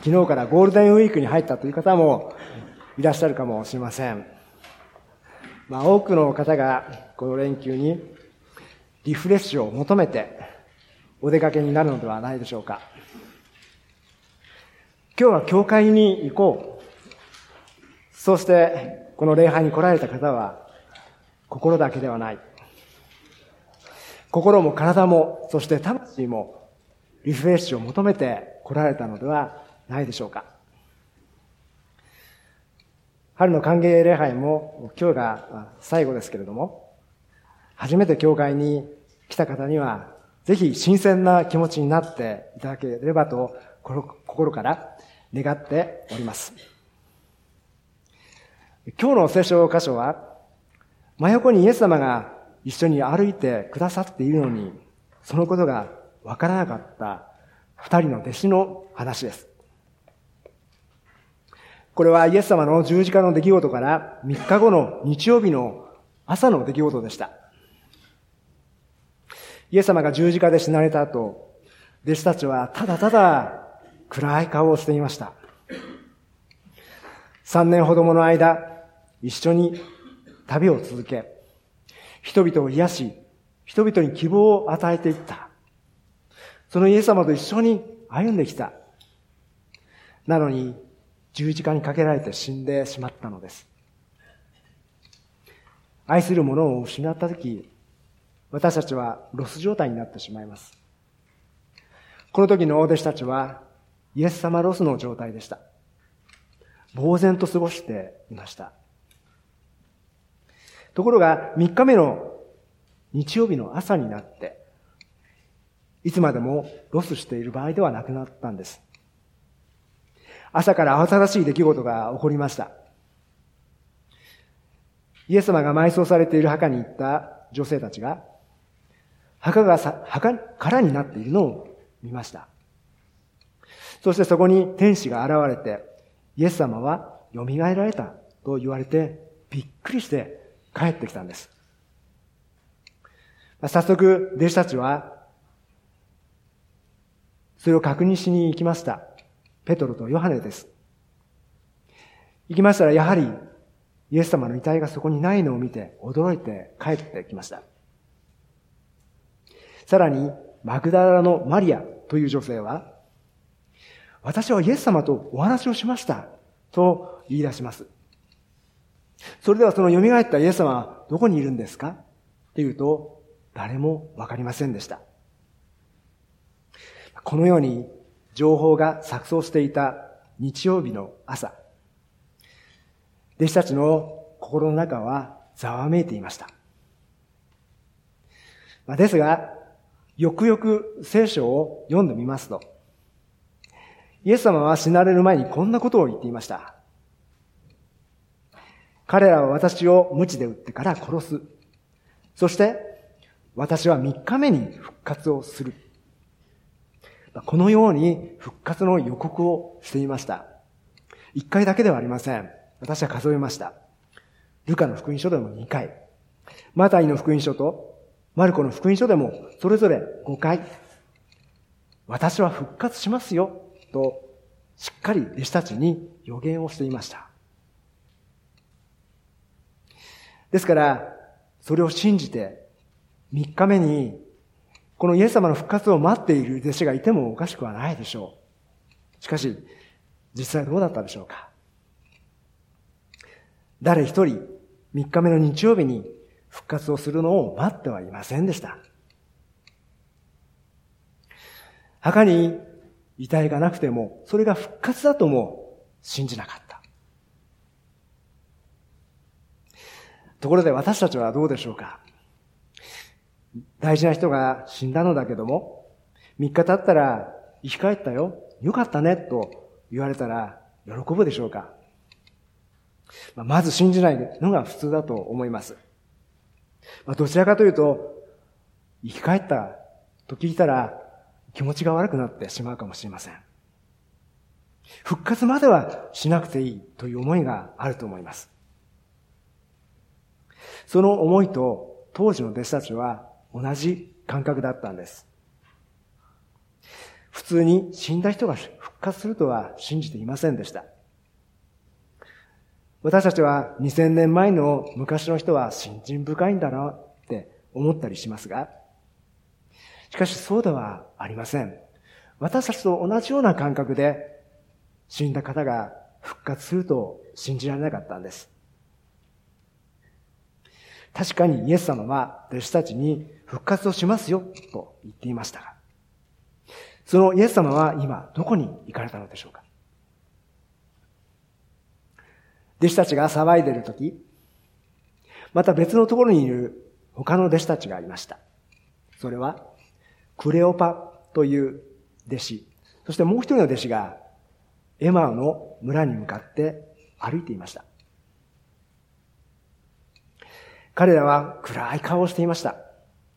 昨日からゴールデンウィークに入ったという方もいらっしゃるかもしれません。まあ、多くの方がこの連休にリフレッシュを求めてお出かけになるのではないでしょうか。今日は教会に行こう。そして、この礼拝に来られた方は、心だけではない。心も体も、そして魂も、リフレッシュを求めて来られたのではないでしょうか。春の歓迎礼拝も今日が最後ですけれども、初めて教会に来た方には、ぜひ新鮮な気持ちになっていただければと心から願っております。今日の聖書箇所は、真横にイエス様が一緒に歩いてくださっているのに、そのことがわからなかった二人の弟子の話です。これはイエス様の十字架の出来事から3日後の日曜日の朝の出来事でした。イエス様が十字架で死なれた後、弟子たちはただただ暗い顔をしていました。3年ほどもの間、一緒に旅を続け、人々を癒し、人々に希望を与えていった。そのイエス様と一緒に歩んできた。なのに、十字架にかけられて死んでしまったのです。愛する者を失ったとき、私たちはロス状態になってしまいます。この時のお弟子たちは、イエス様ロスの状態でした。呆然と過ごしていました。ところが、3日目の日曜日の朝になって、いつまでもロスしている場合ではなくなったんです。朝から慌ただしい出来事が起こりました。イエス様が埋葬されている墓に行った女性たちが、墓がさ墓空になっているのを見ました。そしてそこに天使が現れて、イエス様は蘇られたと言われて、びっくりして帰ってきたんです。早速、弟子たちは、それを確認しに行きました。ペトロとヨハネです。行きましたら、やはり、イエス様の遺体がそこにないのを見て、驚いて帰ってきました。さらに、マグダラのマリアという女性は、私はイエス様とお話をしました。と言い出します。それではその蘇ったイエス様はどこにいるんですか？っていうと、誰もわかりませんでした。このように情報が錯綜していた日曜日の朝、弟子たちの心の中はざわめいていました。ですが、よくよく聖書を読んでみますと、イエス様は死なれる前にこんなことを言っていました。彼らは私を無知で撃ってから殺す。そして、私は3日目に復活をする。このように復活の予告をしていました。1回だけではありません。私は数えました。ルカの福音書でも2回。マタイの福音書とマルコの福音書でもそれぞれ5回。私は復活しますよ。と、しっかり弟子たちに予言をしていました。ですから、それを信じて、3日目に、このイエス様の復活を待っている弟子がいてもおかしくはないでしょう。しかし、実際どうだったでしょうか？誰一人、3日目の日曜日に復活をするのを待ってはいませんでした。墓に遺体がなくても、それが復活だとも信じなかった。ところで私たちはどうでしょうか？大事な人が死んだのだけども、3日経ったら生き返ったよ。よかったね。と言われたら喜ぶでしょうかまず信じないのが普通だと思います。まあ、どちらかというと、生き返ったと聞いたら気持ちが悪くなってしまうかもしれません。復活まではしなくていいという思いがあると思います。その思いと当時の弟子たちは同じ感覚だったんです。普通に死んだ人が復活するとは信じていませんでした。私たちは2000年前の昔の人は信心深いんだなって思ったりしますが、しかしそうではありません。私たちと同じような感覚で死んだ方が復活すると信じられなかったんです。確かにイエス様は弟子たちに復活をしますよと言っていましたが、そのイエス様は今どこに行かれたのでしょうか？弟子たちが騒いでいるとき、また別のところにいる他の弟子たちがいました。それは、クレオパという弟子、そしてもう一人の弟子が、エマウの村に向かって歩いていました。彼らは暗い顔をしていました。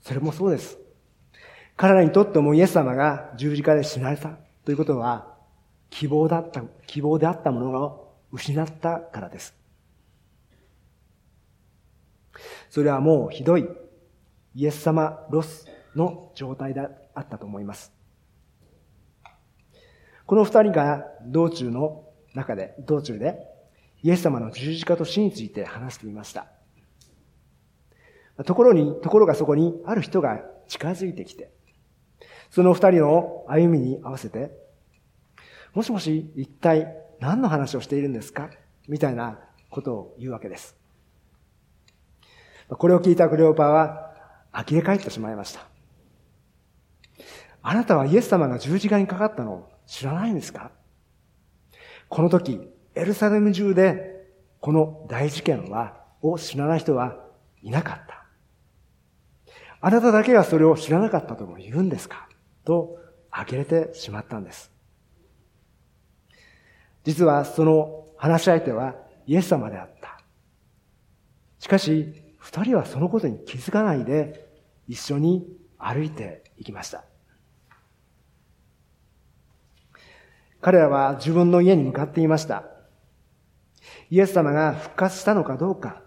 それもそうです。彼らにとってもイエス様が十字架で死なれたということは、希望だった、希望であったものが失ったからです。それはもうひどいイエス様ロスの状態であったと思います。この二人が道中の中で、道中でイエス様の十字架と死について話していました。ところに、ところがそこにある人が近づいてきて、その二人の歩みに合わせて、もしもし一体何の話をしているんですか？みたいなことを言うわけです。これを聞いたクレオパは呆れ返ってしまいました。あなたはイエス様が十字架にかかったのを知らないんですか？この時、エルサレム中でこの大事件は、を知らない人はいなかった。あなただけがそれを知らなかったとも言うんですか？と呆れてしまったんです。実はその話し相手はイエス様であった。しかし、二人はそのことに気づかないで一緒に歩いていきました。彼らは自分の家に向かっていました。イエス様が復活したのかどうか、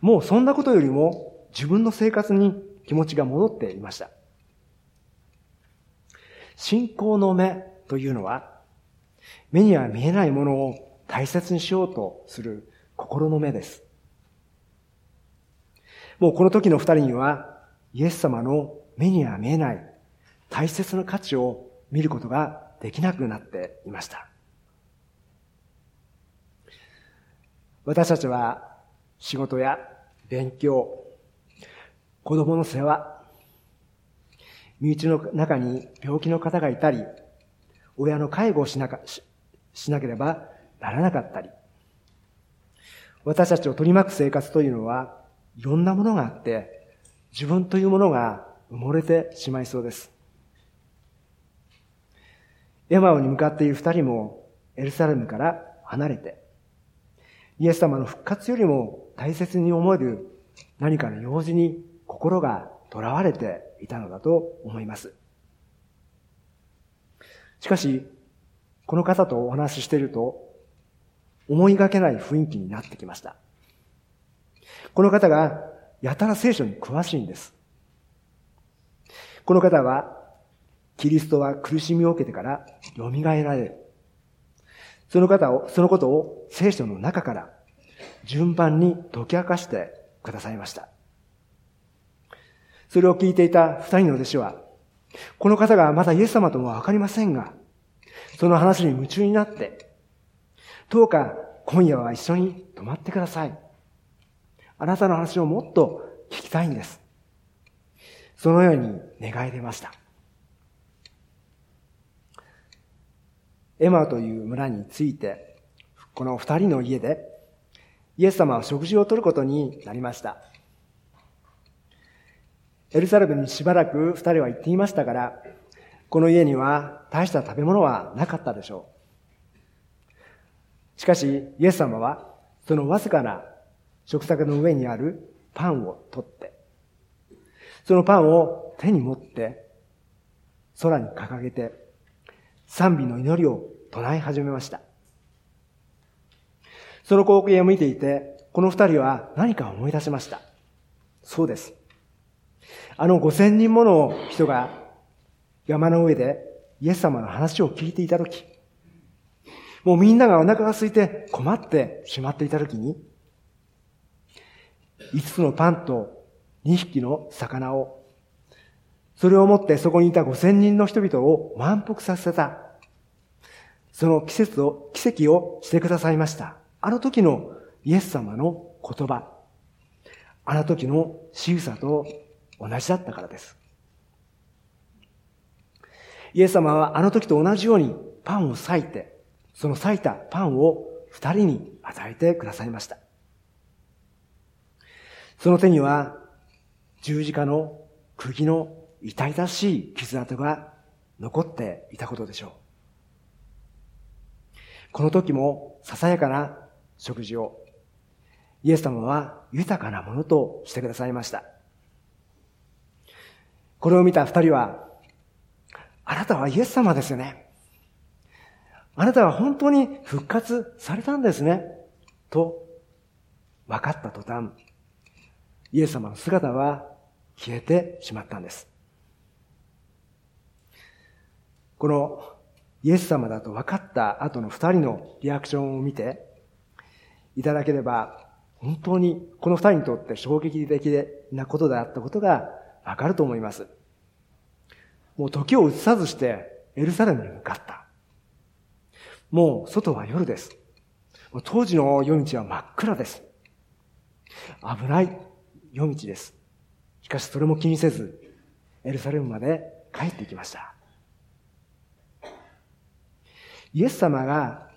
もうそんなことよりも自分の生活に気持ちが戻っていました。信仰の目というのは、目には見えないものを大切にしようとする心の目です。もうこの時の二人には、イエス様の目には見えない大切な価値を見ることができなくなっていました。私たちは仕事や勉強、子供の世話、身内の中に病気の方がいたり、親の介護をしなかししなければならなかったり、私たちを取り巻く生活というのは、いろんなものがあって、自分というものが埋もれてしまいそうです。エマオに向かっている二人もエルサレムから離れて、イエス様の復活よりも大切に思える何かの用事に心が囚われていたのだと思います。しかし、この方とお話ししていると、思いがけない雰囲気になってきました。この方が、やたら聖書に詳しいんです。この方は、キリストは苦しみを受けてから蘇られる。その方を、そのことを聖書の中から順番に解き明かしてくださいました。それを聞いていた二人の弟子は、この方がまだイエス様ともわかりませんが、その話に夢中になって、どうか今夜は一緒に泊まってください。あなたの話をもっと聞きたいんです。そのように願い出ました。エマという村に着いて、この二人の家で、イエス様は食事をとることになりました。エルサレムにしばらく二人は行っていましたから、この家には大した食べ物はなかったでしょう。しかし、イエス様は、そのわずかな食卓の上にあるパンを取って、そのパンを手に持って、空に掲げて、賛美の祈りを唱え始めました。その光景を見ていて、この二人は何か思い出しました。そうです。あの五千人もの人が山の上でイエス様の話を聞いていたとき、もうみんながお腹が空いて困ってしまっていたときに、5つのパンと2匹の魚を、それを持ってそこにいた5000人の人々を満腹させた。その季節を、奇跡をしてくださいました。あの時のイエス様の言葉。あの時の仕草と同じだったからです。イエス様はあの時と同じようにパンを裂いて、その裂いたパンを二人に与えてくださいました。その手には十字架の釘の痛々しい傷跡が残っていたことでしょう。この時もささやかな食事をイエス様は豊かなものとしてくださいました。これを見た二人は、あなたはイエス様ですよね。あなたは本当に復活されたんですね。と、分かった途端、イエス様の姿は消えてしまったんです。このイエス様だと分かった後の二人のリアクションを見ていただければ、本当にこの二人にとって衝撃的なことであったことがわかると思います。もう時を移さずしてエルサレムに向かった。もう外は夜です。当時の夜道は真っ暗です。危ない夜道です。しかしそれも気にせず、エルサレムまで帰っていきました。イエス様が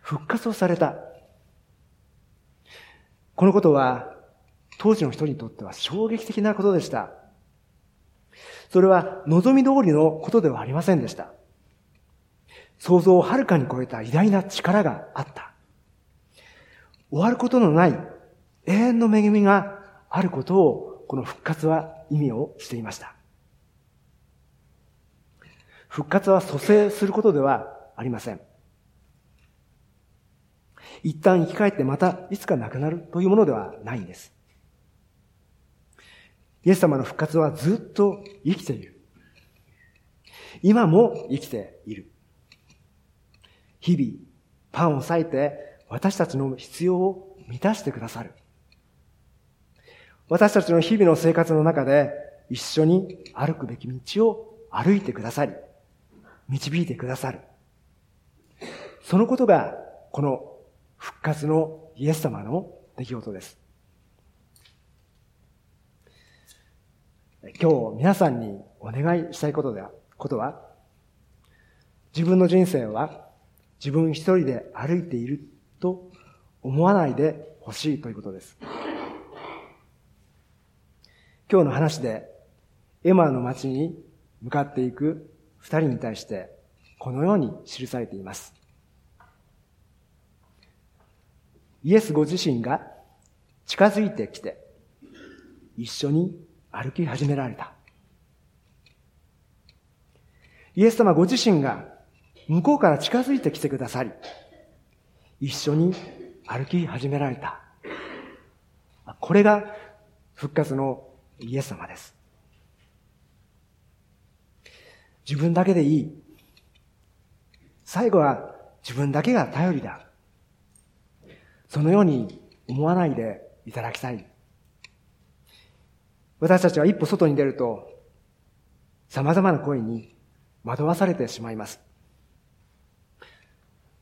復活をされた。このことは当時の人にとっては衝撃的なことでした。それは望み通りのことではありませんでした。想像をはるかに超えた偉大な力があった。終わることのない永遠の恵みがあることを、この復活は意味をしていました。復活は蘇生することではありません。一旦生き返ってまたいつか亡くなるというものではないんです。イエス様の復活はずっと生きている。今も生きている。日々、パンを裂いて私たちの必要を満たしてくださる。私たちの日々の生活の中で一緒に歩くべき道を歩いてくださり、導いてくださる。そのことが、この復活のイエス様の出来事です。今日皆さんにお願いしたいことでは、ことは、自分の人生は自分一人で歩いていると思わないでほしいということです。今日の話で、エマの町に向かっていく二人に対して、このように記されています。イエスご自身が近づいてきて、一緒に歩き始められた。イエス様ご自身が向こうから近づいてきてくださり、一緒に歩き始められた。これが復活のイエス様です。自分だけでいい。最後は自分だけが頼りだ。そのように思わないでいただきたい。私たちは一歩外に出ると、様々な声に惑わされてしまいます。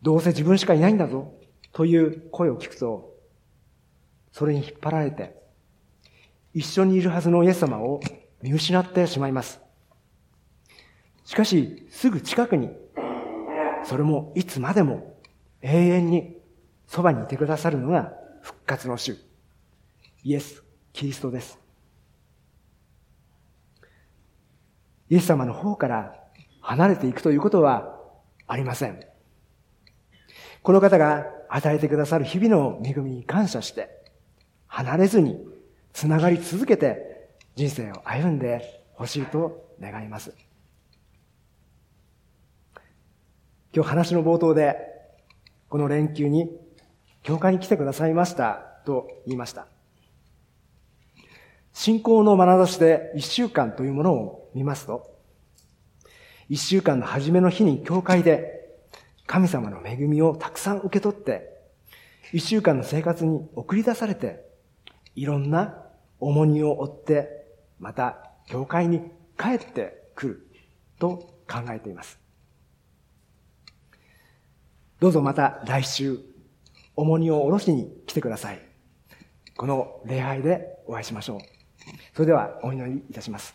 どうせ自分しかいないんだぞ、という声を聞くと、それに引っ張られて、一緒にいるはずのイエス様を見失ってしまいます。しかし、すぐ近くに、それもいつまでも永遠にそばにいてくださるのが復活の主、イエス・キリストです。イエス様の方から離れていくということはありません。この方が与えてくださる日々の恵みに感謝して、離れずにつながり続けて人生を歩んでほしいと願います。今日話の冒頭で、この連休に教会に来てくださいましたと言いました。信仰の眼差しで一週間というものを見ますと、一週間の初めの日に教会で神様の恵みをたくさん受け取って、一週間の生活に送り出されて、いろんな重荷を負って、また教会に帰ってくると考えています。どうぞまた来週、重荷を下ろしに来てください。この礼拝でお会いしましょう。それではお祈りいたします。